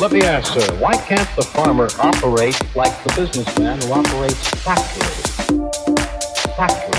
let me ask, sir, why can't the farmer operate like the businessman who operates factories? Factories.